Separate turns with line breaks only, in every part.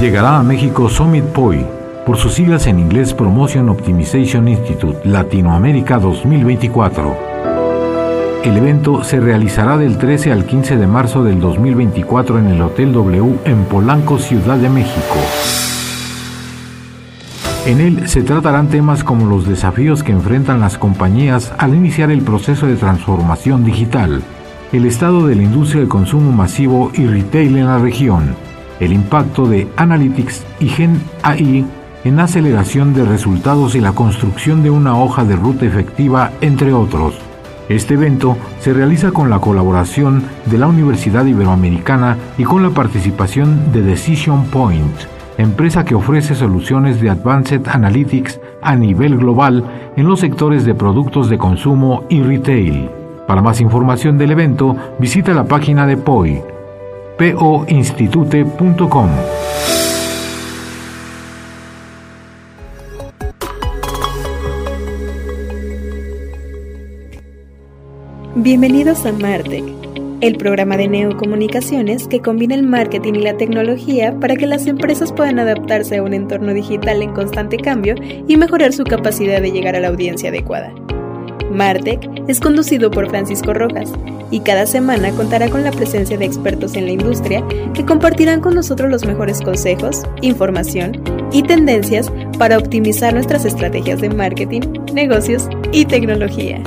Llegará a México Summit POI, por sus siglas en inglés Promotion Optimization Institute Latinoamérica 2024. El evento se realizará del 13 al 15 de marzo del 2024 en el Hotel W en Polanco, Ciudad de México. En él se tratarán temas como los desafíos que enfrentan las compañías al iniciar el proceso de transformación digital, el estado de la industria de consumo masivo y retail en la región, el impacto de Analytics y Gen AI en aceleración de resultados y la construcción de una hoja de ruta efectiva, entre otros. Este evento se realiza con la colaboración de la Universidad Iberoamericana y con la participación de Decision Point, empresa que ofrece soluciones de Advanced Analytics a nivel global en los sectores de productos de consumo y retail. Para más información del evento, visita la página de POI, poinstitute.com.
Bienvenidos a Martech, el programa de neocomunicaciones que combina el marketing y la tecnología para que las empresas puedan adaptarse a un entorno digital en constante cambio y mejorar su capacidad de llegar a la audiencia adecuada. Martech es conducido por Francisco Rojas y cada semana contará con la presencia de expertos en la industria que compartirán con nosotros los mejores consejos, información y tendencias para optimizar nuestras estrategias de marketing, negocios y tecnología.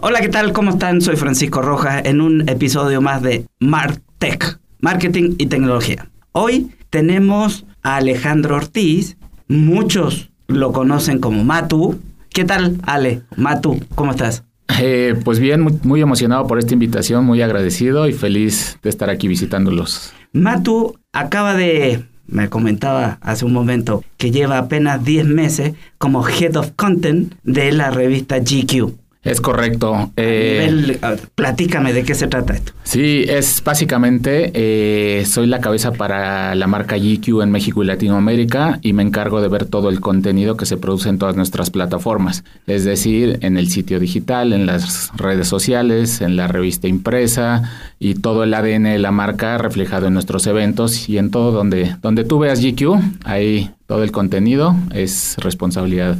Hola, ¿qué tal? ¿Cómo están? Soy Francisco Rojas en un episodio más de Martech, Marketing y Tecnología. Hoy tenemos a Alejandro Ortiz, muchos lo conocen como Matu. ¿Qué tal, Ale? Matu, ¿cómo estás?
Eh, pues bien, muy, muy, emocionado por esta invitación, muy agradecido y feliz de estar aquí visitándolos.
Matu acaba de, me comentaba hace un momento, que lleva apenas 10 meses como Head of Content de la revista GQ.
Es correcto.
Eh, platícame de qué se trata esto.
Sí, es básicamente, eh, soy la cabeza para la marca GQ en México y Latinoamérica y me encargo de ver todo el contenido que se produce en todas nuestras plataformas, es decir, en el sitio digital, en las redes sociales, en la revista impresa y todo el ADN de la marca reflejado en nuestros eventos y en todo donde, donde tú veas GQ, ahí todo el contenido es responsabilidad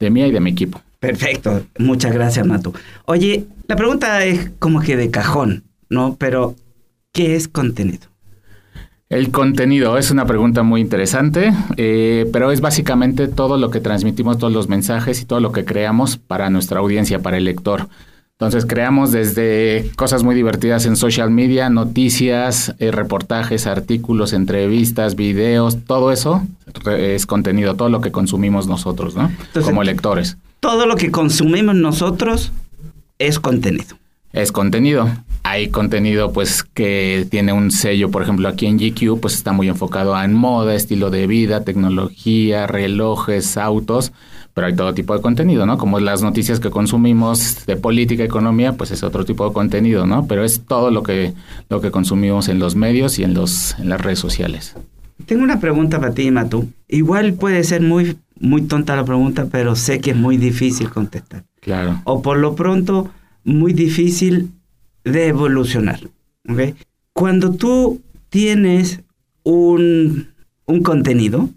de mí y de mi equipo.
Perfecto, muchas gracias, Matu. Oye, la pregunta es como que de cajón, ¿no? Pero, ¿qué es contenido?
El contenido es una pregunta muy interesante, eh, pero es básicamente todo lo que transmitimos, todos los mensajes y todo lo que creamos para nuestra audiencia, para el lector. Entonces creamos desde cosas muy divertidas en social media, noticias, eh, reportajes, artículos, entrevistas, videos, todo eso es contenido, todo lo que consumimos nosotros, ¿no? Como lectores
todo lo que consumimos nosotros es contenido.
Es contenido. Hay contenido pues que tiene un sello, por ejemplo, aquí en GQ pues está muy enfocado en moda, estilo de vida, tecnología, relojes, autos, pero hay todo tipo de contenido, ¿no? Como las noticias que consumimos de política, economía, pues es otro tipo de contenido, ¿no? Pero es todo lo que lo que consumimos en los medios y en los en las redes sociales.
Tengo una pregunta para ti, Matú. Igual puede ser muy muy tonta la pregunta, pero sé que es muy difícil contestar.
Claro.
O por lo pronto, muy difícil de evolucionar. ¿okay? Cuando tú tienes un, un contenido,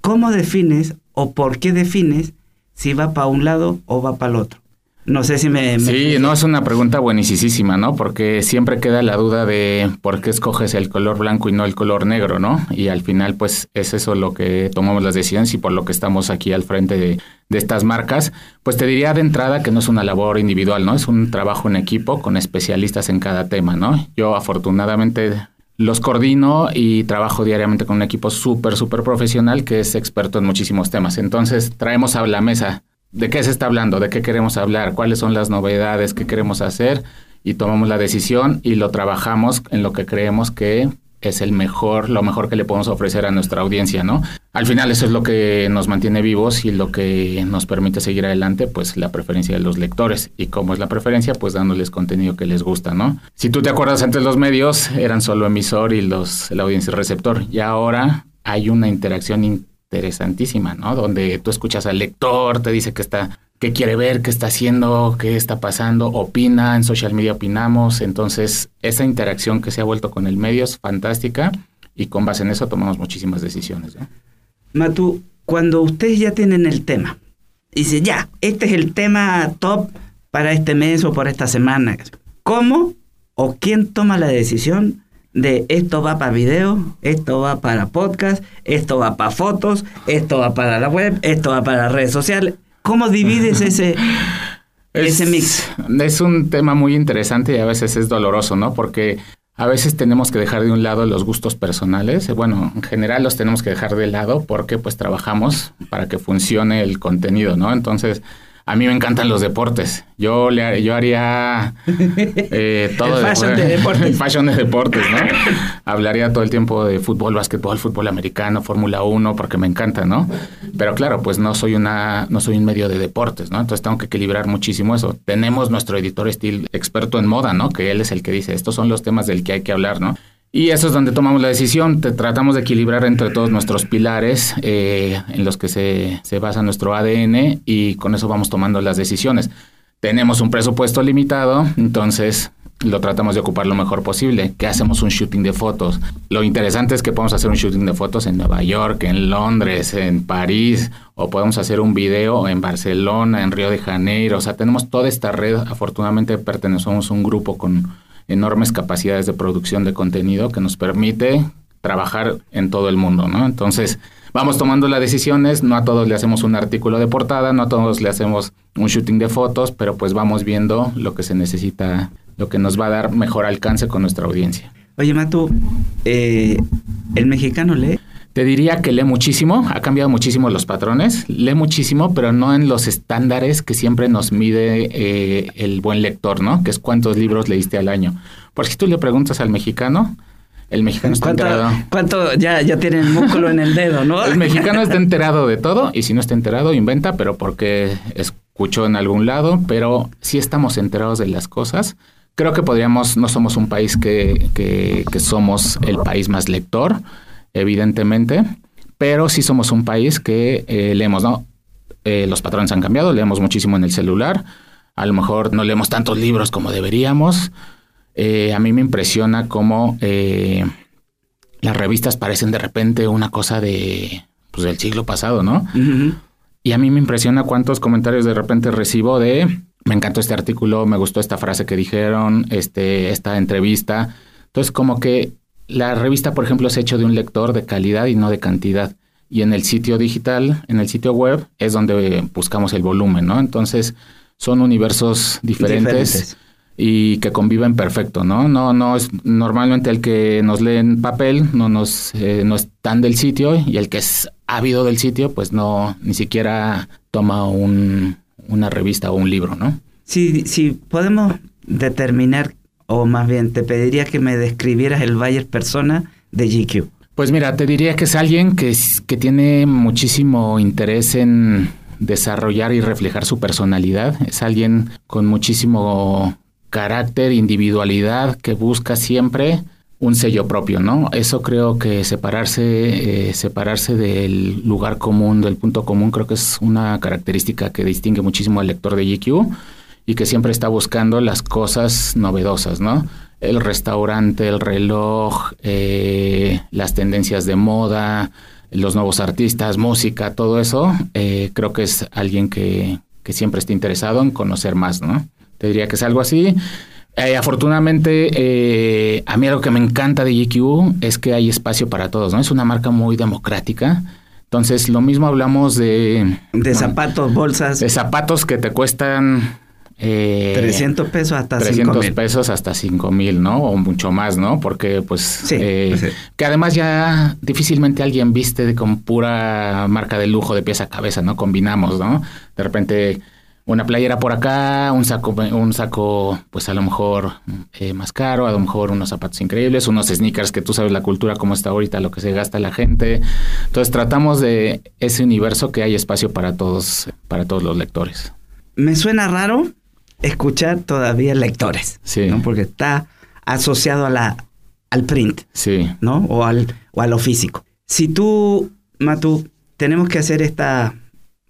¿cómo defines o por qué defines si va para un lado o va para el otro? No sé si me...
sí, no, es una pregunta buenísima, ¿no? Porque siempre queda la duda de por qué escoges el color blanco y no el color negro, ¿no? Y al final, pues, es eso lo que tomamos las decisiones y por lo que estamos aquí al frente de, de estas marcas. Pues te diría de entrada que no es una labor individual, ¿no? Es un trabajo en equipo con especialistas en cada tema, ¿no? Yo afortunadamente los coordino y trabajo diariamente con un equipo súper, súper profesional que es experto en muchísimos temas. Entonces, traemos a la mesa de qué se está hablando, de qué queremos hablar, cuáles son las novedades, qué queremos hacer y tomamos la decisión y lo trabajamos en lo que creemos que es el mejor, lo mejor que le podemos ofrecer a nuestra audiencia, ¿no? Al final eso es lo que nos mantiene vivos y lo que nos permite seguir adelante, pues la preferencia de los lectores. ¿Y cómo es la preferencia? Pues dándoles contenido que les gusta, ¿no? Si tú te acuerdas antes los medios eran solo emisor y los la audiencia receptor y ahora hay una interacción interesantísima, ¿no? Donde tú escuchas al lector, te dice que está qué quiere ver, qué está haciendo, qué está pasando, opina, en social media opinamos, entonces esa interacción que se ha vuelto con el medio es fantástica y con base en eso tomamos muchísimas decisiones. ¿no?
Matu, cuando ustedes ya tienen el tema, dice, ya, este es el tema top para este mes o por esta semana, ¿cómo o quién toma la decisión de esto va para video, esto va para podcast, esto va para fotos, esto va para la web, esto va para redes sociales? ¿Cómo divides ese, ese mix?
Es un tema muy interesante y a veces es doloroso, ¿no? Porque a veces tenemos que dejar de un lado los gustos personales. Bueno, en general los tenemos que dejar de lado porque pues trabajamos para que funcione el contenido, ¿no? Entonces, a mí me encantan los deportes. Yo le yo haría eh, todo
el fashion de, deportes.
El fashion de deportes, ¿no? Hablaría todo el tiempo de fútbol, básquetbol, fútbol americano, Fórmula 1, porque me encanta, ¿no? Pero claro, pues no soy una, no soy un medio de deportes, ¿no? Entonces tengo que equilibrar muchísimo eso. Tenemos nuestro editor estilo experto en moda, ¿no? Que él es el que dice, estos son los temas del que hay que hablar, ¿no? Y eso es donde tomamos la decisión. Te, tratamos de equilibrar entre todos nuestros pilares eh, en los que se, se basa nuestro ADN y con eso vamos tomando las decisiones. Tenemos un presupuesto limitado, entonces lo tratamos de ocupar lo mejor posible. ¿Qué hacemos un shooting de fotos? Lo interesante es que podemos hacer un shooting de fotos en Nueva York, en Londres, en París, o podemos hacer un video en Barcelona, en Río de Janeiro. O sea, tenemos toda esta red. Afortunadamente pertenecemos a un grupo con enormes capacidades de producción de contenido que nos permite trabajar en todo el mundo, ¿no? Entonces, vamos tomando las decisiones, no a todos le hacemos un artículo de portada, no a todos le hacemos un shooting de fotos, pero pues vamos viendo lo que se necesita, lo que nos va a dar mejor alcance con nuestra audiencia.
Oye, Matu, eh, ¿el mexicano lee?
Te diría que lee muchísimo, ha cambiado muchísimo los patrones, lee muchísimo, pero no en los estándares que siempre nos mide eh, el buen lector, ¿no? Que es cuántos libros leíste al año. Porque si tú le preguntas al mexicano, el mexicano está enterado.
¿Cuánto ya, ya tiene el músculo en el dedo, no?
El mexicano está enterado de todo y si no está enterado, inventa, pero porque escuchó en algún lado, pero sí estamos enterados de las cosas. Creo que podríamos, no somos un país que, que, que somos el país más lector, evidentemente, pero sí somos un país que eh, leemos, ¿no? Eh, los patrones han cambiado, leemos muchísimo en el celular, a lo mejor no leemos tantos libros como deberíamos. Eh, a mí me impresiona cómo las revistas parecen de repente una cosa de, pues, del siglo pasado, ¿no? Y a mí me impresiona cuántos comentarios de repente recibo de, me encantó este artículo, me gustó esta frase que dijeron, este, esta entrevista. Entonces, como que la revista, por ejemplo, es hecho de un lector de calidad y no de cantidad. Y en el sitio digital, en el sitio web, es donde buscamos el volumen, ¿no? Entonces, son universos diferentes, y que conviven perfecto, ¿no? No, no es normalmente el que nos lee en papel no nos eh, no es tan del sitio y el que es ávido del sitio, pues no ni siquiera toma un, una revista o un libro, ¿no?
Si, si podemos determinar o más bien te pediría que me describieras el Bayer persona de GQ.
Pues mira, te diría que es alguien que, que tiene muchísimo interés en desarrollar y reflejar su personalidad. Es alguien con muchísimo carácter, individualidad, que busca siempre un sello propio, ¿no? Eso creo que separarse, eh, separarse del lugar común, del punto común, creo que es una característica que distingue muchísimo al lector de GQ y que siempre está buscando las cosas novedosas, ¿no? El restaurante, el reloj, eh, las tendencias de moda, los nuevos artistas, música, todo eso, eh, creo que es alguien que, que, siempre está interesado en conocer más, ¿no? Te diría que es algo así. Eh, afortunadamente, a mí algo que me encanta de GQ es que hay espacio para todos, ¿no? Es una marca muy democrática. Entonces, lo mismo hablamos de...
De zapatos, bolsas.
De zapatos que te cuestan
eh, 300 pesos hasta
300 mil. pesos hasta 5 mil, ¿no? O mucho más, ¿no? Porque pues, eh, pues que además ya difícilmente alguien viste con pura marca de lujo de pieza a cabeza, ¿no? Combinamos, ¿no? De repente una playera por acá, un saco, un saco, pues a lo mejor eh, más caro, a lo mejor unos zapatos increíbles, unos sneakers que tú sabes la cultura como está ahorita, lo que se gasta la gente. Entonces tratamos de ese universo que hay espacio para todos, para todos los lectores.
Me suena raro escuchar todavía lectores,
Sí.
¿no? Porque está asociado a la, al print,
Sí.
¿no? O, al, o a lo físico. Si tú, Matu, tenemos que hacer esta,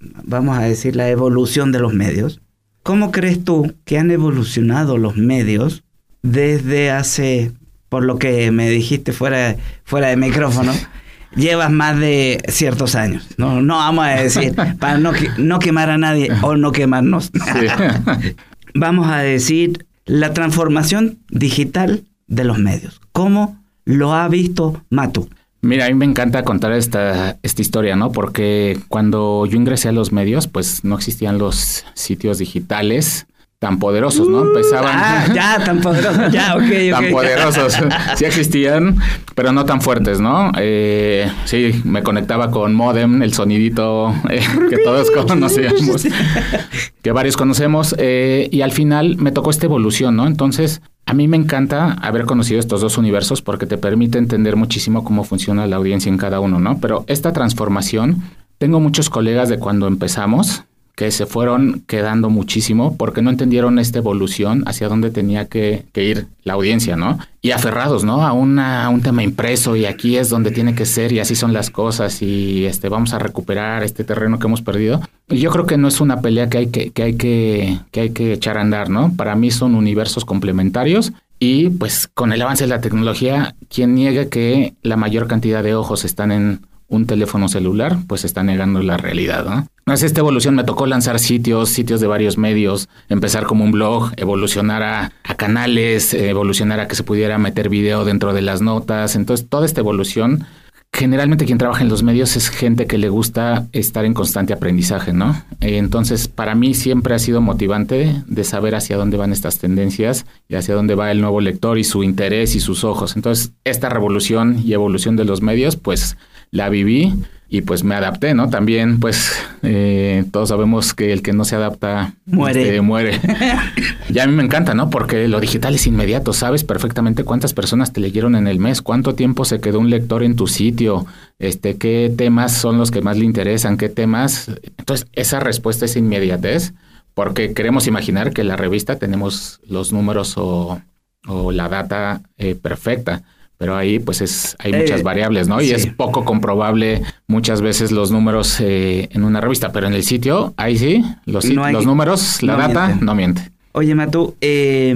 vamos a decir, la evolución de los medios, ¿cómo crees tú que han evolucionado los medios desde hace, por lo que me dijiste fuera, fuera de micrófono, llevas más de ciertos años? No, no vamos a decir, para no, no quemar a nadie o no quemarnos.
Sí.
vamos a decir, la transformación digital de los medios. ¿Cómo lo ha visto Matu?
Mira, a mí me encanta contar esta, esta historia, ¿no? Porque cuando yo ingresé a los medios, pues no existían los sitios digitales tan poderosos, ¿no? Empezaban...
Ah, ya, tan poderoso. Ya, ok, ok.
tan poderosos. Sí existían, pero no tan fuertes, ¿no? Eh, sí, me conectaba con modem, el sonidito eh, que todos conocíamos, que varios conocemos, eh, y al final me tocó esta evolución, ¿no? Entonces, a mí me encanta haber conocido estos dos universos porque te permite entender muchísimo cómo funciona la audiencia en cada uno, ¿no? Pero esta transformación, tengo muchos colegas de cuando empezamos que se fueron quedando muchísimo porque no entendieron esta evolución hacia dónde tenía que, ir la audiencia, ¿no? Y aferrados, ¿no? A, un tema impreso y aquí es donde tiene que ser y así son las cosas y este vamos a recuperar este terreno que hemos perdido. Y yo creo que no es una pelea que hay que, que hay que, que hay que echar a andar, ¿no? Para mí son universos complementarios y pues con el avance de la tecnología, quien niegue que la mayor cantidad de ojos están en un teléfono celular, pues está negando la realidad, ¿no? Entonces, esta evolución me tocó lanzar sitios, sitios de varios medios, empezar como un blog, evolucionar a, a canales, evolucionar a que se pudiera meter video dentro de las notas. Entonces, toda esta evolución, generalmente quien trabaja en los medios es gente que le gusta estar en constante aprendizaje, ¿no? Entonces, para mí siempre ha sido motivante de saber hacia dónde van estas tendencias y hacia dónde va el nuevo lector y su interés y sus ojos. Entonces, esta revolución y evolución de los medios, pues la viví y pues me adapté, ¿no? También, pues, eh, todos sabemos que el que no se adapta
Muere.
este, muere. y a mí me encanta, ¿no? Porque lo digital es inmediato, sabes perfectamente cuántas personas te leyeron en el mes, cuánto tiempo se quedó un lector en tu sitio, este, qué temas son los que más le interesan, qué temas. Entonces, esa respuesta es inmediatez, porque queremos imaginar que en la revista tenemos los números o, o la data eh, perfecta. Pero ahí pues es hay
Eh,
muchas variables, ¿no? Y es poco comprobable muchas veces los números eh, en una revista, pero en el sitio, ahí sí, los,
No hay-
los números, la
no
data, no miente.
Oye, Matu, eh,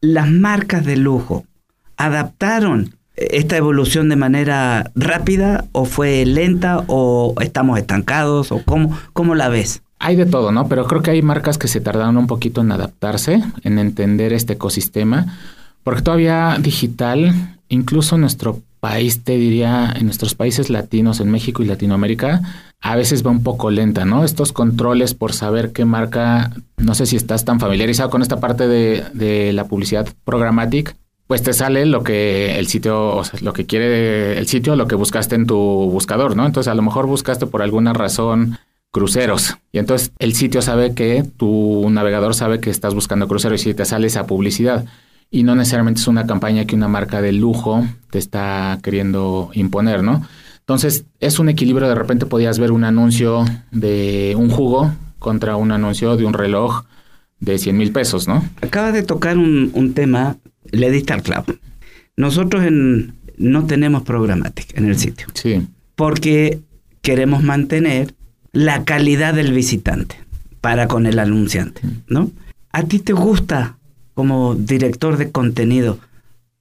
las marcas de lujo adaptaron esta evolución de manera rápida o fue lenta o estamos estancados o cómo, cómo la ves?
Hay de todo, ¿no? Pero creo que hay marcas que se tardaron un poquito en adaptarse, en entender este ecosistema, porque todavía digital, incluso nuestro país, te diría, en nuestros países latinos, en México y Latinoamérica, a veces va un poco lenta, ¿no? Estos controles por saber qué marca, no sé si estás tan familiarizado con esta parte de, de la publicidad programática, pues te sale lo que el sitio, o sea, lo que quiere el sitio, lo que buscaste en tu buscador, ¿no? Entonces a lo mejor buscaste por alguna razón cruceros. Y entonces el sitio sabe que tu navegador sabe que estás buscando cruceros y te sale esa publicidad. Y no necesariamente es una campaña que una marca de lujo te está queriendo imponer, ¿no? Entonces es un equilibrio. De repente podías ver un anuncio de un jugo contra un anuncio de un reloj de 100 mil pesos, ¿no?
Acabas de tocar un, un tema, le diste al clavo. Nosotros en, no tenemos programática en el sitio
Sí.
porque queremos mantener la calidad del visitante para con el anunciante, ¿no? ¿A ti te gusta como director de contenido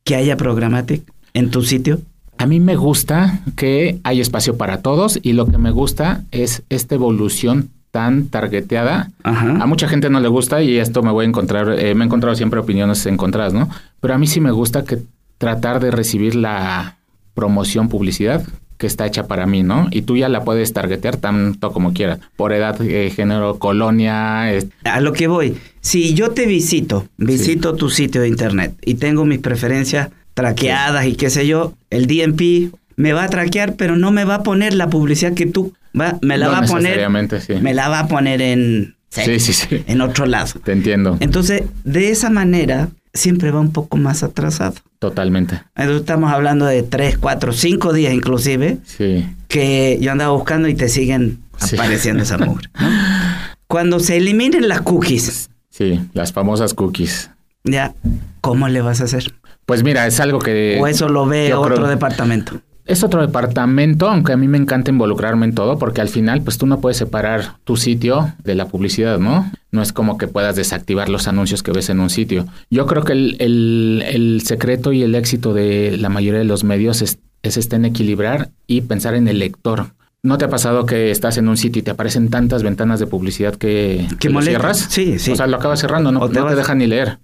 que haya programática en tu sitio?
A mí me gusta que hay espacio para todos y lo que me gusta es esta evolución tan targeteada.
Ajá.
A mucha gente no le gusta y esto me voy a encontrar, eh, me he encontrado siempre opiniones encontradas, ¿no? Pero a mí sí me gusta que tratar de recibir la promoción, publicidad que está hecha para mí, ¿no? Y tú ya la puedes targetear tanto como quieras, por edad, eh, género, colonia,
A lo que voy, si yo te visito, visito tu sitio de internet y tengo mis preferencias traqueadas y qué sé yo, el DMP me va a traquear, pero no me va a poner la publicidad que tú va, me la
no
va a poner,
sí.
me la va a poner en
Sí, sí, sí.
En otro lado.
Te entiendo.
Entonces, de esa manera, siempre va un poco más atrasado.
Totalmente.
Entonces, estamos hablando de tres, cuatro, cinco días inclusive,
Sí.
que yo andaba buscando y te siguen apareciendo esa. ¿no? Cuando se eliminen las cookies,
Sí, las famosas cookies.
ya, ¿cómo le vas a hacer?
Pues mira, es algo que...
o eso lo ve otro
creo-
departamento.
Es otro departamento, aunque a mí me encanta involucrarme en todo, porque al final, pues tú no puedes separar tu sitio de la publicidad, ¿no? No es como que puedas desactivar los anuncios que ves en un sitio. Yo creo que el, el- el secreto y el éxito de la mayoría de los medios es, es este en equilibrar y pensar en el lector. ¿No te ha pasado que estás en un sitio y te aparecen tantas ventanas de publicidad que,
Que
lo
molesta.
cierras?
Sí, sí.
O sea, lo acabas cerrando, no,
O te
no te
vas-
dejan ni leer.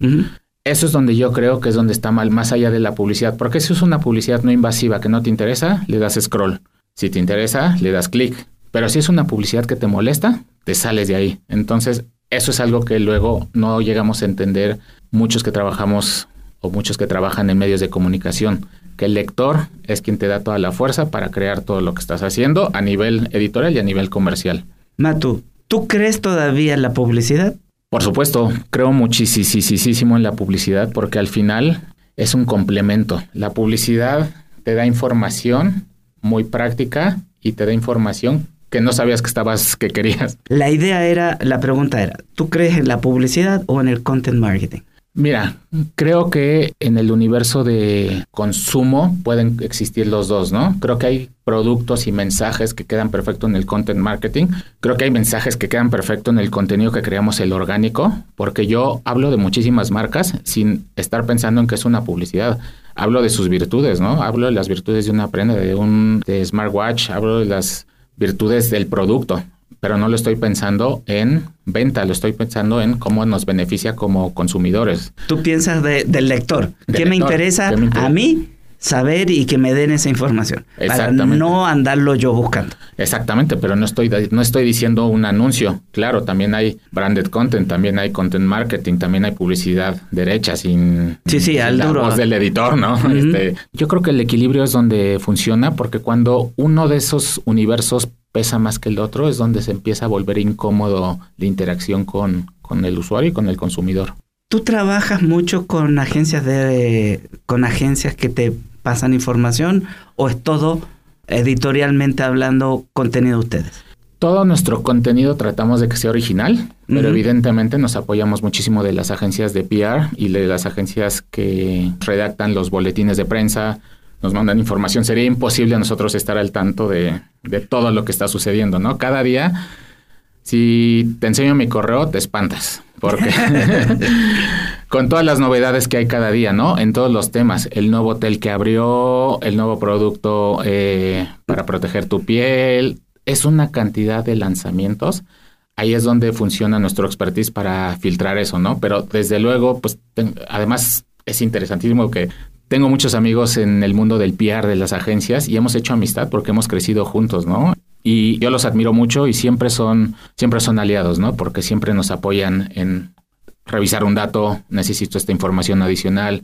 Eso es donde yo creo que es donde está mal, más allá de la publicidad. Porque si es una publicidad no invasiva que no te interesa, le das scroll. Si te interesa, le das clic. Pero si es una publicidad que te molesta, te sales de ahí. Entonces, eso es algo que luego no llegamos a entender muchos que trabajamos o muchos que trabajan en medios de comunicación. Que el lector es quien te da toda la fuerza para crear todo lo que estás haciendo a nivel editorial y a nivel comercial.
Matu, ¿tú crees todavía en la publicidad?
Por supuesto, creo muchísimo en la publicidad porque al final es un complemento. La publicidad te da información muy práctica y te da información que no sabías que estabas, que querías.
La idea era, la pregunta era, ¿tú crees en la publicidad o en el content marketing?
Mira, creo que en el universo de consumo pueden existir los dos, ¿no? Creo que hay productos y mensajes que quedan perfecto en el content marketing. Creo que hay mensajes que quedan perfecto en el contenido que creamos el orgánico, porque yo hablo de muchísimas marcas sin estar pensando en que es una publicidad. Hablo de sus virtudes, ¿no? Hablo de las virtudes de una prenda, de un smartwatch, hablo de las virtudes del producto pero no lo estoy pensando en venta, lo estoy pensando en cómo nos beneficia como consumidores.
Tú piensas de- del lector.
Del
¿Qué me
lector, ¿qué me interesa?
a mí saber y que me den esa información? Para no andarlo yo buscando.
Exactamente, pero no estoy no estoy diciendo un anuncio. Claro, también hay branded content, también hay content marketing, también hay publicidad derecha sin,
Sí, sí,
sin
al
la
duro.
voz del editor, ¿no? Este, yo creo que el equilibrio es donde funciona porque cuando uno de esos universos pesa más que el otro es donde se empieza a volver incómodo la interacción con, con el usuario y con el consumidor.
¿Tú trabajas mucho con agencias de con agencias que te pasan información o es todo editorialmente hablando contenido de ustedes?
Todo nuestro contenido tratamos de que sea original, pero evidentemente nos apoyamos muchísimo de las agencias de PR y de las agencias que redactan los boletines de prensa, nos mandan información. Sería imposible a nosotros estar al tanto de, de todo lo que está sucediendo, ¿no? Cada día, si te enseño mi correo, te espantas, porque con todas las novedades que hay cada día, ¿no? En todos los temas, el nuevo hotel que abrió, el nuevo producto eh, para proteger tu piel, es una cantidad de lanzamientos. Ahí es donde funciona nuestro expertise para filtrar eso, ¿no? Pero desde luego, pues además es interesantísimo que tengo muchos amigos en el mundo del PR de las agencias y hemos hecho amistad porque hemos crecido juntos, ¿no? Y yo los admiro mucho y siempre son, siempre son aliados, ¿no? Porque siempre nos apoyan en revisar un dato, necesito esta información adicional,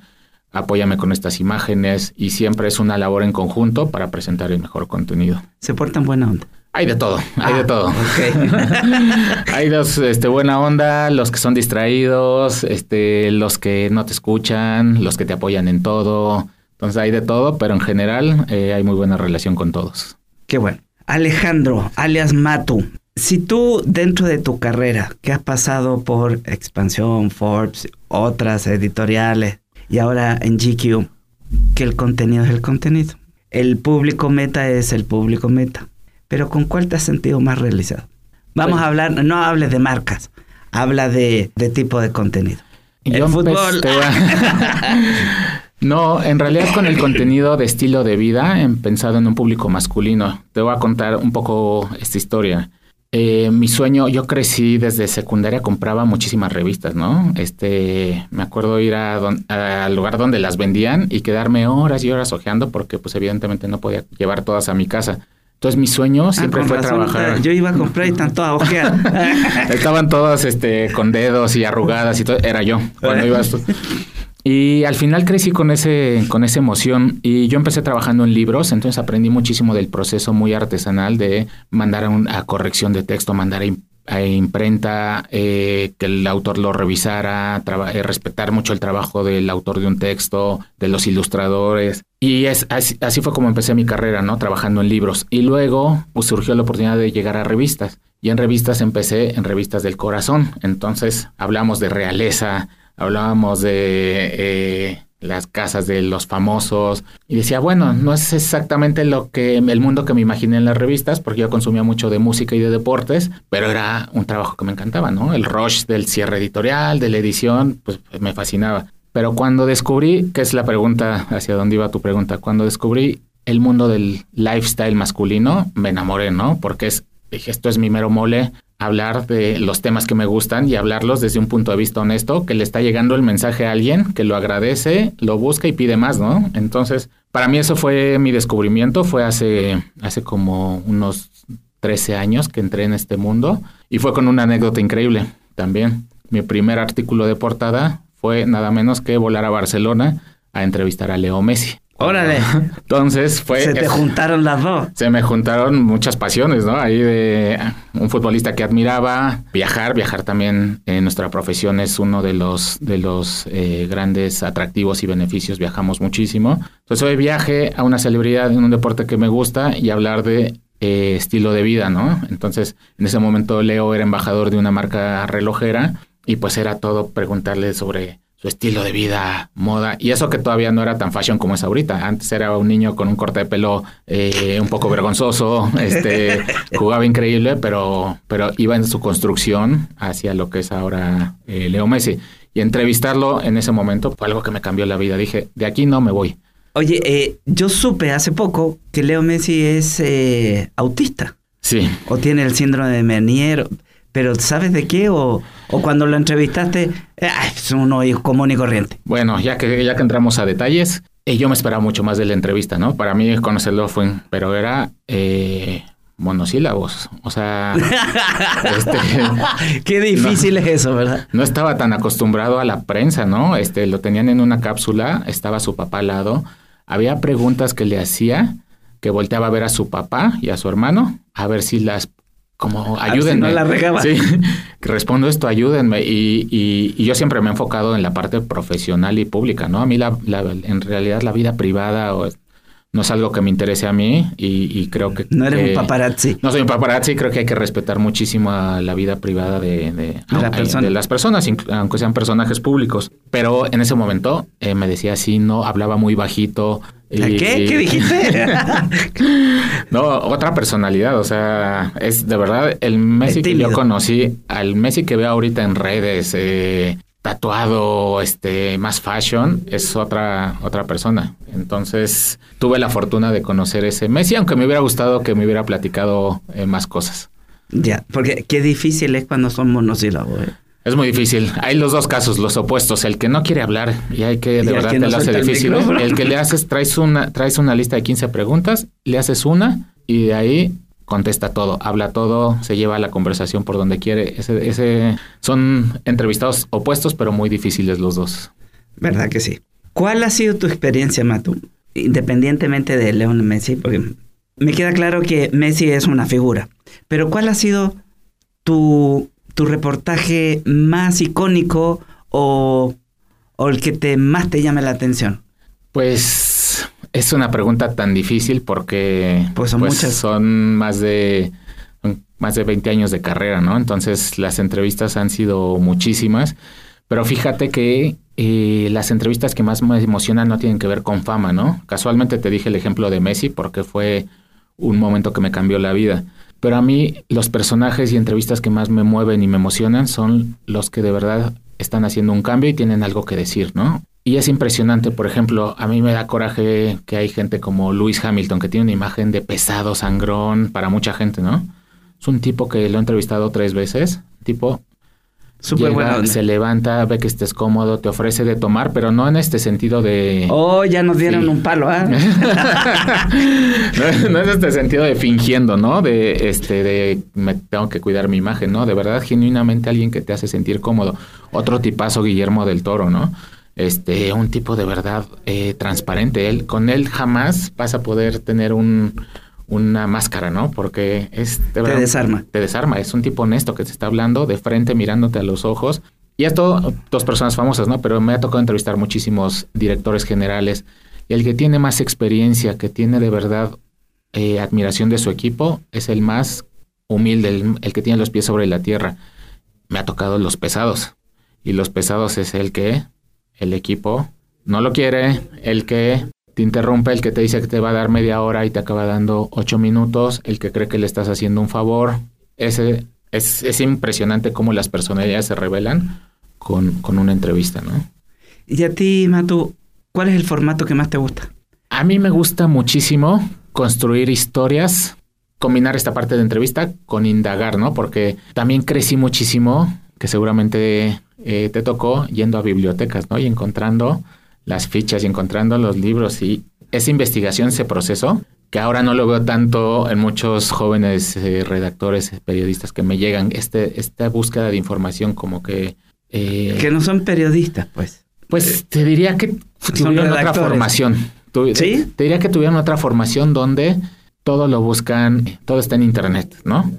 apóyame con estas imágenes y siempre es una labor en conjunto para presentar el mejor contenido.
Se portan buena onda.
Hay de todo, hay
Ah,
de todo.
ok.
hay los este buena onda, los que son distraídos, este los que no te escuchan, los que te apoyan en todo. Entonces hay de todo, pero en general eh, hay muy buena relación con todos.
Qué bueno. Alejandro, alias Matu, si tú dentro de tu carrera, que has pasado por Expansión, Forbes, otras editoriales y ahora en GQ, que el contenido es el contenido. El público meta es el público meta. Pero ¿con cuál te has sentido más realizado? Vamos
Pues-
a hablar, no hables de marcas, habla de, de tipo de contenido. El
Yo
fútbol.
a- no, en realidad con el contenido de estilo de vida, he pensado en un público masculino. Te voy a contar un poco esta historia. Eh, mi sueño, yo crecí desde secundaria, compraba muchísimas revistas, ¿no? Este, me acuerdo ir a don- al lugar donde las vendían y quedarme horas y horas hojeando porque pues evidentemente no podía llevar todas a mi casa. Entonces mi sueño
Ah,
siempre fue
razón,
trabajar.
Yo iba a comprar y están todas ojeadas.
Estaban todas este, con dedos y arrugadas y todo. Era yo cuando iba a. Y al final crecí con ese, con esa emoción y yo empecé trabajando en libros, entonces aprendí muchísimo del proceso muy artesanal de mandar a, un- a corrección de texto, mandar a, im- imprenta, eh, que el autor lo revisara, eh, respetar mucho el trabajo del autor de un texto, de los ilustradores. Y es, así, fue como empecé mi carrera, ¿no? Trabajando en libros. Y luego pues, surgió la oportunidad de llegar a revistas. Y en revistas empecé en revistas del corazón. Entonces hablamos de realeza, hablábamos de eh, las casas de los famosos y decía, bueno, no es exactamente lo que el mundo que me imaginé en las revistas, porque yo consumía mucho de música y de deportes, pero era un trabajo que me encantaba, ¿no? El rush del cierre editorial, de la edición, pues me fascinaba. Pero cuando descubrí, que es la pregunta hacia dónde iba tu pregunta, cuando descubrí el mundo del lifestyle masculino, me enamoré, ¿no? Porque es, dije, esto es mi mero mole, hablar de los temas que me gustan y hablarlos desde un punto de vista honesto, que le está llegando el mensaje a alguien, que lo agradece, lo busca y pide más, ¿no? Entonces, para mí eso fue mi descubrimiento, fue hace, hace como unos 13 años que entré en este mundo y fue con una anécdota increíble también. Mi primer artículo de portada fue nada menos que volar a Barcelona a entrevistar a Leo Messi.
Órale.
Entonces fue.
Se te juntaron las dos.
Se me juntaron muchas pasiones, ¿no? Ahí de un futbolista que admiraba, viajar, viajar también en nuestra profesión es uno de los, de los eh, grandes atractivos y beneficios. Viajamos muchísimo. Entonces hoy viaje a una celebridad en un deporte que me gusta y hablar de eh, estilo de vida, ¿no? Entonces en ese momento Leo era embajador de una marca relojera y pues era todo preguntarle sobre su estilo de vida, moda, y eso que todavía no era tan fashion como es ahorita. Antes era un niño con un corte de pelo eh, un poco vergonzoso, este, jugaba increíble, pero, pero iba en su construcción hacia lo que es ahora eh, Leo Messi. Y entrevistarlo en ese momento fue algo que me cambió la vida. Dije, de aquí no me voy.
Oye, eh, yo supe hace poco que Leo Messi es autista.
Sí.
O tiene el síndrome de Menier pero ¿sabes de qué? O, o cuando lo entrevistaste, eh, es uno común y corriente.
Bueno, ya que, ya que entramos a detalles, eh, yo me esperaba mucho más de la entrevista, ¿no? Para mí conocerlo fue, pero era eh, monosílabos, o sea...
este, Qué difícil es eso, ¿verdad?
No estaba tan acostumbrado a la prensa, ¿no? Este, lo tenían en una cápsula, estaba su papá al lado, había preguntas que le hacía que volteaba a ver a su papá y a su hermano a ver si las como ayúdenme.
no la regaba.
Sí, respondo esto, ayúdenme. Y, y, yo siempre me he enfocado en la parte profesional y pública, ¿no? A mí la, en realidad la vida privada no es algo que me interese a mí y, creo que...
No eres un paparazzi.
No soy un paparazzi, creo que hay que respetar muchísimo a la vida privada de, de, de las personas, aunque sean personajes públicos. Pero en ese momento eh, me decía así, no, hablaba muy bajito,
¿Qué? ¿Qué dijiste?
no, otra personalidad, o sea, es de verdad el Messi que yo conocí, al Messi que veo ahorita en redes, eh, tatuado, este, más fashion, es otra, otra persona. Entonces, tuve la fortuna de conocer ese Messi, aunque me hubiera gustado que me hubiera platicado eh, más cosas.
Ya, porque qué difícil es cuando son monosílabos. ¿eh?
Es muy difícil. Hay los dos casos, los opuestos. El que no quiere hablar y hay que, de verdad, te lo hace difícil. El que le haces, traes una, traes una lista de 15 preguntas, le haces una y de ahí contesta todo, habla todo, se lleva la conversación por donde quiere. Ese, ese, son entrevistados opuestos, pero muy difíciles los dos.
¿Verdad que sí? ¿Cuál ha sido tu experiencia, Matu? Independientemente de León Messi, porque me queda claro que Messi es una figura, pero ¿cuál ha sido tu tu reportaje más icónico o, el que te más te llame la atención?
Pues es una pregunta tan difícil porque
pues son, pues muchas.
son más de más de 20 años de carrera, ¿no? Entonces las entrevistas han sido muchísimas, pero fíjate que eh, las entrevistas que más me emocionan no tienen que ver con fama, ¿no? Casualmente te dije el ejemplo de Messi porque fue un momento que me cambió la vida. Pero a mí los personajes y entrevistas que más me mueven y me emocionan son los que de verdad están haciendo un cambio y tienen algo que decir, ¿no? Y es impresionante, por ejemplo, a mí me da coraje que hay gente como Lewis Hamilton, que tiene una imagen de pesado, sangrón para mucha gente, ¿no? Es un tipo que lo he entrevistado tres veces, tipo Súper bueno. Se levanta, ve que estés cómodo, te ofrece de tomar, pero no en este sentido de.
Oh, ya nos dieron un palo, ¿ah?
no, es este sentido de fingiendo, ¿no? De este, de me tengo que cuidar mi imagen, ¿no? De verdad, genuinamente alguien que te hace sentir cómodo. Otro tipazo, Guillermo del Toro, ¿no? Este, un tipo de verdad eh, transparente. Él, con él jamás vas a poder tener un una máscara, ¿no? Porque es...
te desarma.
Te desarma, es un tipo honesto que te está hablando de frente, mirándote a los ojos. Y esto, dos personas famosas, ¿no? Pero me ha tocado entrevistar muchísimos directores generales. Y el que tiene más experiencia, que tiene de verdad eh, admiración de su equipo, es el más humilde, el, el que tiene los pies sobre la tierra. Me ha tocado los pesados. Y los pesados es el que el equipo no lo quiere, el que te interrumpe, el que te dice que te va a dar media hora y te acaba dando ocho minutos, el que cree que le estás haciendo un favor. Ese, es, es impresionante cómo las personalidades se revelan con, con una entrevista, ¿no?
Y a ti, Matu, ¿cuál es el formato que más te gusta?
A mí me gusta muchísimo construir historias, combinar esta parte de entrevista con indagar, ¿no? Porque también crecí muchísimo, que seguramente eh, te tocó yendo a bibliotecas, ¿no? Y encontrando las fichas y encontrando los libros y esa investigación, ese proceso, que ahora no lo veo tanto en muchos jóvenes eh, redactores, periodistas que me llegan, este, esta búsqueda de información como que...
Eh, que no son periodistas, pues.
Pues te diría que tuvieron otra formación. ¿Sí? Te diría que tuvieron otra formación donde todo lo buscan, todo está en internet, ¿no?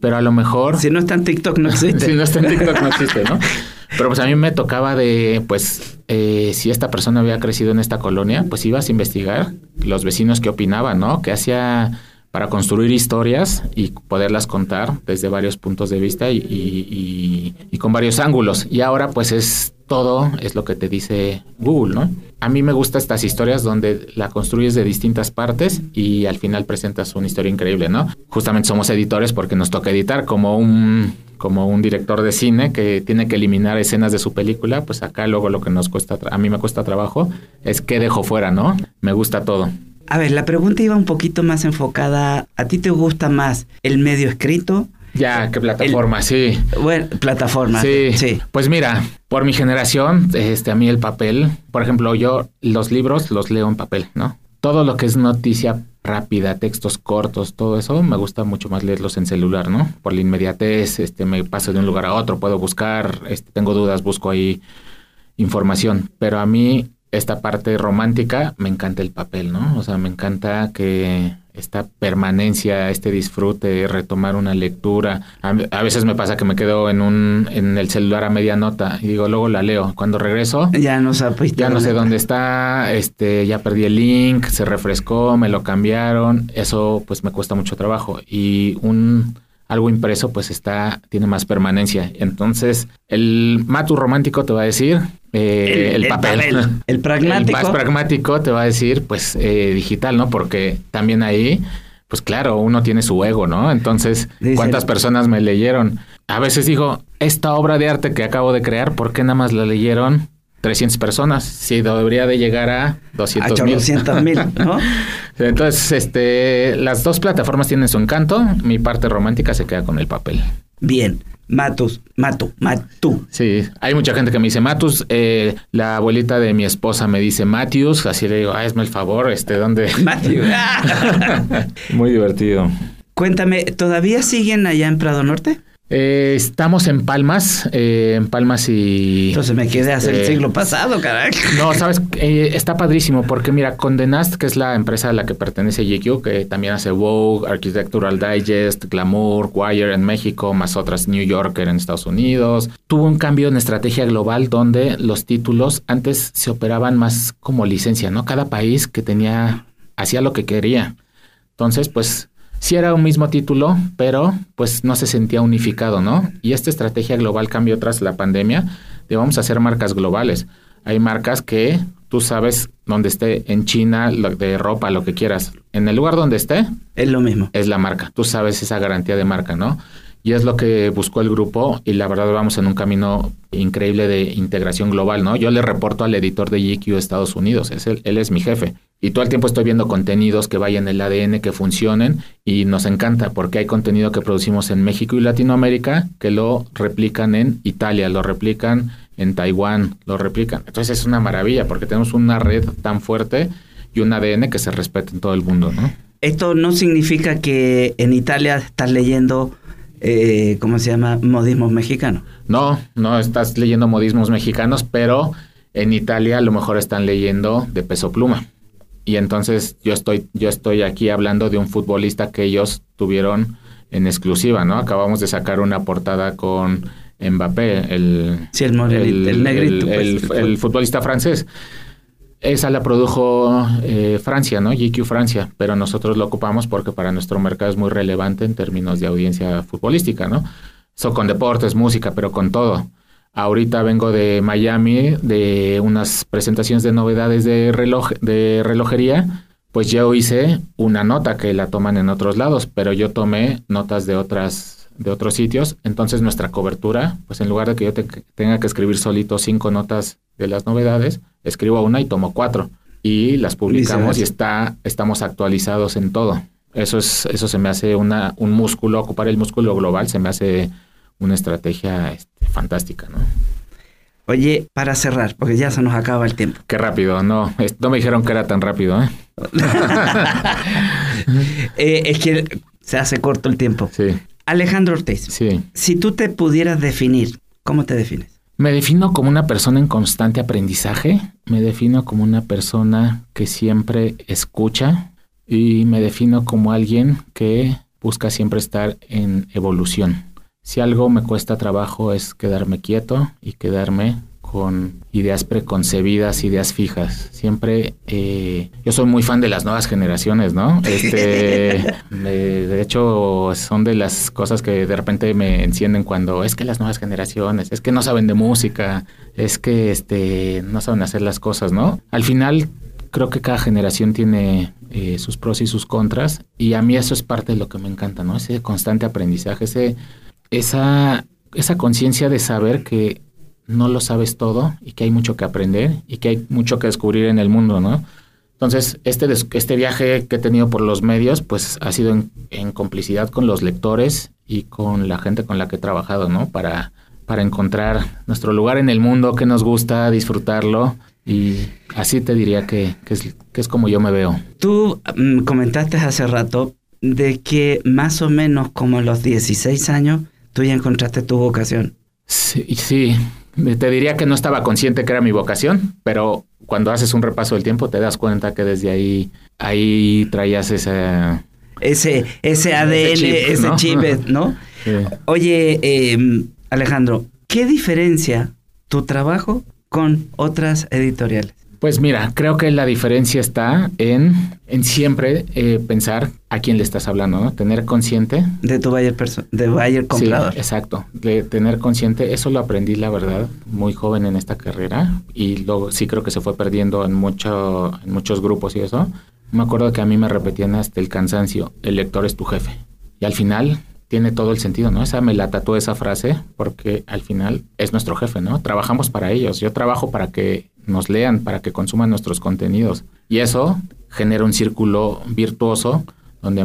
Pero a lo mejor...
Si no está en TikTok no existe.
si no está en TikTok no existe, ¿no? Pero pues a mí me tocaba de, pues, eh, si esta persona había crecido en esta colonia, pues ibas a investigar los vecinos qué opinaban, ¿no? ¿Qué hacía para construir historias y poderlas contar desde varios puntos de vista y, con varios ángulos. Y ahora pues es todo, es lo que te dice Google, ¿no? A mí me gustan estas historias donde la construyes de distintas partes y al final presentas una historia increíble, ¿no? Justamente somos editores porque nos toca editar como un como un director de cine que tiene que eliminar escenas de su película, pues acá luego lo que nos cuesta, a mí me cuesta trabajo, es que dejo fuera, ¿no? Me gusta todo.
A ver, la pregunta iba un poquito más enfocada. ¿A ti te gusta más el medio escrito?
Ya, ¿qué plataforma? sí.
Bueno, plataforma.
Sí. sí. Pues mira, por mi generación, este, a mí el papel, por ejemplo, yo los libros los leo en papel, ¿no? Todo lo que es noticia rápida, textos cortos, todo eso, me gusta mucho más leerlos en celular, ¿no? Por la inmediatez, este, me paso de un lugar a otro, puedo buscar, este, tengo dudas, busco ahí información. Pero a mí esta parte romántica, me encanta el papel, ¿no? O sea, me encanta que esta permanencia, este disfrute, retomar una lectura. A, veces me pasa que me quedo en un en el celular a media nota y digo, luego la leo. Cuando regreso,
ya no sé,
ya no sé dónde está, este, ya perdí el link, se refrescó, me lo cambiaron. Eso pues me cuesta mucho trabajo y un algo impreso pues está tiene más permanencia. Entonces, el matu romántico te va a decir eh, el, papel.
El pragmático.
El más pragmático te va a decir pues eh, digital, ¿no? Porque también ahí pues claro, uno tiene su ego, ¿no? Entonces, ¿cuántas personas me leyeron? A veces digo, esta obra de arte que acabo de crear, ¿por qué nada más la leyeron 300 personas, sí, debería de llegar a 200 mil.
200 mil, ¿no?
Entonces, este, las dos plataformas tienen su encanto, mi parte romántica se queda con el papel.
Bien, Matus, Matu, Matu.
Sí, hay mucha gente que me dice Matus, eh, la abuelita de mi esposa me dice Matius, así le digo, ah, hazme el favor, este, ¿dónde?
Matius.
Muy divertido.
Cuéntame, ¿todavía siguen allá en Prado Norte?
Eh, estamos en Palmas, eh, en Palmas y...
Entonces me quedé hace el este, siglo pasado, caray.
No, sabes, eh, está padrísimo porque mira, Condenast, que es la empresa a la que pertenece GQ, que también hace Vogue, Architectural Digest, Glamour, Wire en México, más otras New Yorker en Estados Unidos, tuvo un cambio en estrategia global donde los títulos antes se operaban más como licencia, ¿no? Cada país que tenía, hacía lo que quería. Entonces, pues sí era un mismo título, pero pues no se sentía unificado, ¿no? Y esta estrategia global cambió tras la pandemia de vamos a hacer marcas globales. Hay marcas que tú sabes dónde esté, en China, de ropa, lo que quieras. En el lugar donde esté.
Es lo mismo.
Es la marca. Tú sabes esa garantía de marca, ¿no? Y es lo que buscó el grupo y la verdad vamos en un camino increíble de integración global, ¿no? Yo le reporto al editor de GQ Estados Unidos, es él, él es mi jefe. Y todo el tiempo estoy viendo contenidos que vayan en el ADN, que funcionen y nos encanta porque hay contenido que producimos en México y Latinoamérica que lo replican en Italia, lo replican en Taiwán, lo replican. Entonces es una maravilla porque tenemos una red tan fuerte y un ADN que se respeta en todo el mundo, ¿no?
Esto no significa que en Italia estás leyendo eh, ¿cómo se llama? Modismos mexicanos.
No, no estás leyendo modismos mexicanos, pero en Italia a lo mejor están leyendo de peso pluma. Y entonces yo estoy, yo estoy aquí hablando de un futbolista que ellos tuvieron en exclusiva, ¿no? Acabamos de sacar una portada con Mbappé, el,
sí, el, el, negrito,
pues, el, futbolista francés. Esa la produjo eh, Francia, ¿no? GQ Francia, pero nosotros lo ocupamos porque para nuestro mercado es muy relevante en términos de audiencia futbolística, ¿no? Eso con deportes, música, pero con todo. Ahorita vengo de Miami, de unas presentaciones de novedades de, reloj, de relojería, pues yo hice una nota que la toman en otros lados, pero yo tomé notas de otras de otros sitios, entonces nuestra cobertura, pues en lugar de que yo tenga que escribir solito cinco notas de las novedades, escribo una y tomo cuatro. Y las publicamos y está, estamos actualizados en todo. Eso es, eso se me hace una, un músculo, ocupar el músculo global se me hace una estrategia este, fantástica, ¿no?
Oye, para cerrar, porque ya se nos acaba el tiempo.
Qué rápido, no, no me dijeron que era tan rápido, ¿eh?
eh es que se hace corto el tiempo.
Sí.
Alejandro Ortiz.
Sí.
Si tú te pudieras definir, ¿cómo te defines?
Me defino como una persona en constante aprendizaje, me defino como una persona que siempre escucha y me defino como alguien que busca siempre estar en evolución. Si algo me cuesta trabajo es quedarme quieto y quedarme con ideas preconcebidas, ideas fijas. Siempre, eh, yo soy muy fan de las nuevas generaciones, ¿no? Este, de hecho, son de las cosas que de repente me encienden cuando es que las nuevas generaciones, es que no saben de música, es que este, no saben hacer las cosas, ¿no? Al final, creo que cada generación tiene eh, sus pros y sus contras, y a mí eso es parte de lo que me encanta, ¿no? Ese constante aprendizaje, ese, esa, esa conciencia de saber que no lo sabes todo y que hay mucho que aprender y que hay mucho que descubrir en el mundo, ¿no? Entonces, este, este viaje que he tenido por los medios, pues ha sido en, complicidad con los lectores y con la gente con la que he trabajado, ¿no? Para, para encontrar nuestro lugar en el mundo, que nos gusta, disfrutarlo. Y así te diría que, que, es, que es como yo me veo.
Tú mm, comentaste hace rato de que más o menos como a los 16 años tú ya encontraste tu vocación.
Sí, sí, te diría que no estaba consciente que era mi vocación, pero cuando haces un repaso del tiempo te das cuenta que desde ahí, ahí traías ese...
Ese, ese ADN, ese chip, ¿no? Oye, em, Alejandro, ¿qué diferencia tu trabajo con otras editoriales?
Pues mira, creo que la diferencia está en, en siempre eh, pensar a quién le estás hablando, ¿no? Tener consciente.
De tu buyer, de buyer comprador.
Sí, exacto. De tener consciente, eso lo aprendí, la verdad, muy joven en esta carrera y luego sí creo que se fue perdiendo en, mucho, en muchos grupos y eso. Me acuerdo que a mí me repetían hasta el cansancio, el lector es tu jefe. Y al final tiene todo el sentido, ¿no? Esa me la tatuó esa frase porque al final es nuestro jefe, ¿no? Trabajamos para ellos. Yo trabajo para que nos lean, para que consuman nuestros contenidos. Y eso genera un círculo virtuoso donde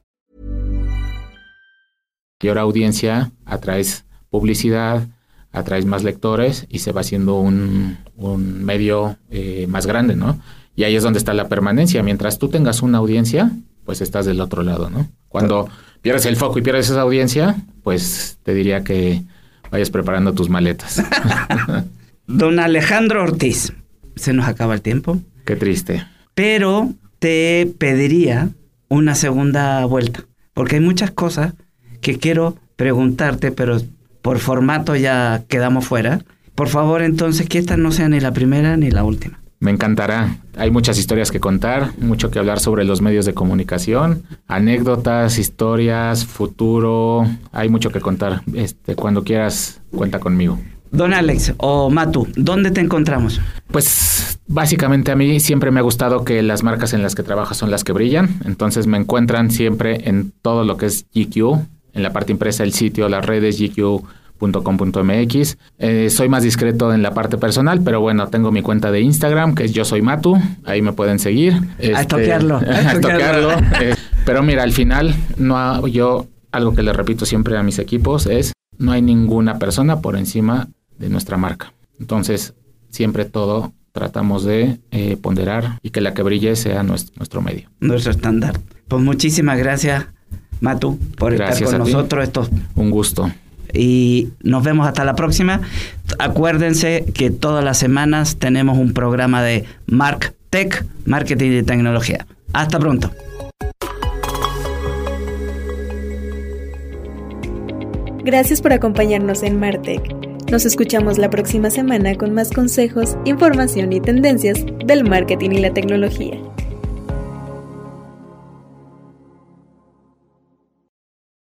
Y ahora audiencia, atraes publicidad, atraes más lectores y se va haciendo un, un medio eh, más grande, ¿no? Y ahí es donde está la permanencia. Mientras tú tengas una audiencia, pues estás del otro lado, ¿no? Cuando pierdes el foco y pierdes esa audiencia, pues te diría que vayas preparando tus maletas.
Don Alejandro Ortiz, se nos acaba el tiempo.
Qué triste.
Pero te pediría una segunda vuelta, porque hay muchas cosas que quiero preguntarte, pero por formato ya quedamos fuera. Por favor, entonces, que esta no sea ni la primera ni la última.
Me encantará. Hay muchas historias que contar, mucho que hablar sobre los medios de comunicación, anécdotas, historias, futuro. Hay mucho que contar. Este, cuando quieras, cuenta conmigo.
Don Alex o Matu, ¿dónde te encontramos?
Pues básicamente a mí siempre me ha gustado que las marcas en las que trabajo son las que brillan. Entonces me encuentran siempre en todo lo que es GQ, en la parte impresa, el sitio, las redes GQ .com.mx. Eh, soy más discreto en la parte personal, pero bueno, tengo mi cuenta de Instagram, que es yo soy Matu, ahí me pueden seguir.
Este, a toquearlo.
A toquearlo. Eh, pero mira, al final, no yo algo que le repito siempre a mis equipos es, no hay ninguna persona por encima de nuestra marca. Entonces, siempre todo tratamos de eh, ponderar y que la que brille sea nuestro, nuestro medio.
Nuestro estándar. Pues muchísimas gracias, Matu, por estar con nosotros. Esto...
Un gusto
y nos vemos hasta la próxima. Acuérdense que todas las semanas tenemos un programa de Mark Tech, Marketing y Tecnología. Hasta pronto.
Gracias por acompañarnos en Martech. Nos escuchamos la próxima semana con más consejos, información y tendencias del marketing y la tecnología.